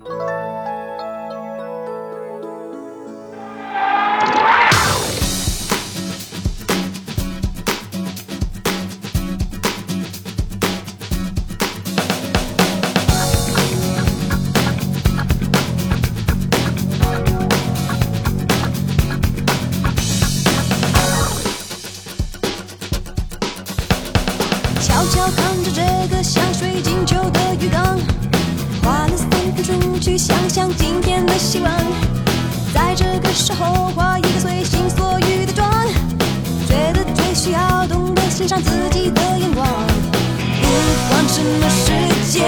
Música 欣赏自己的眼光。不管什么时间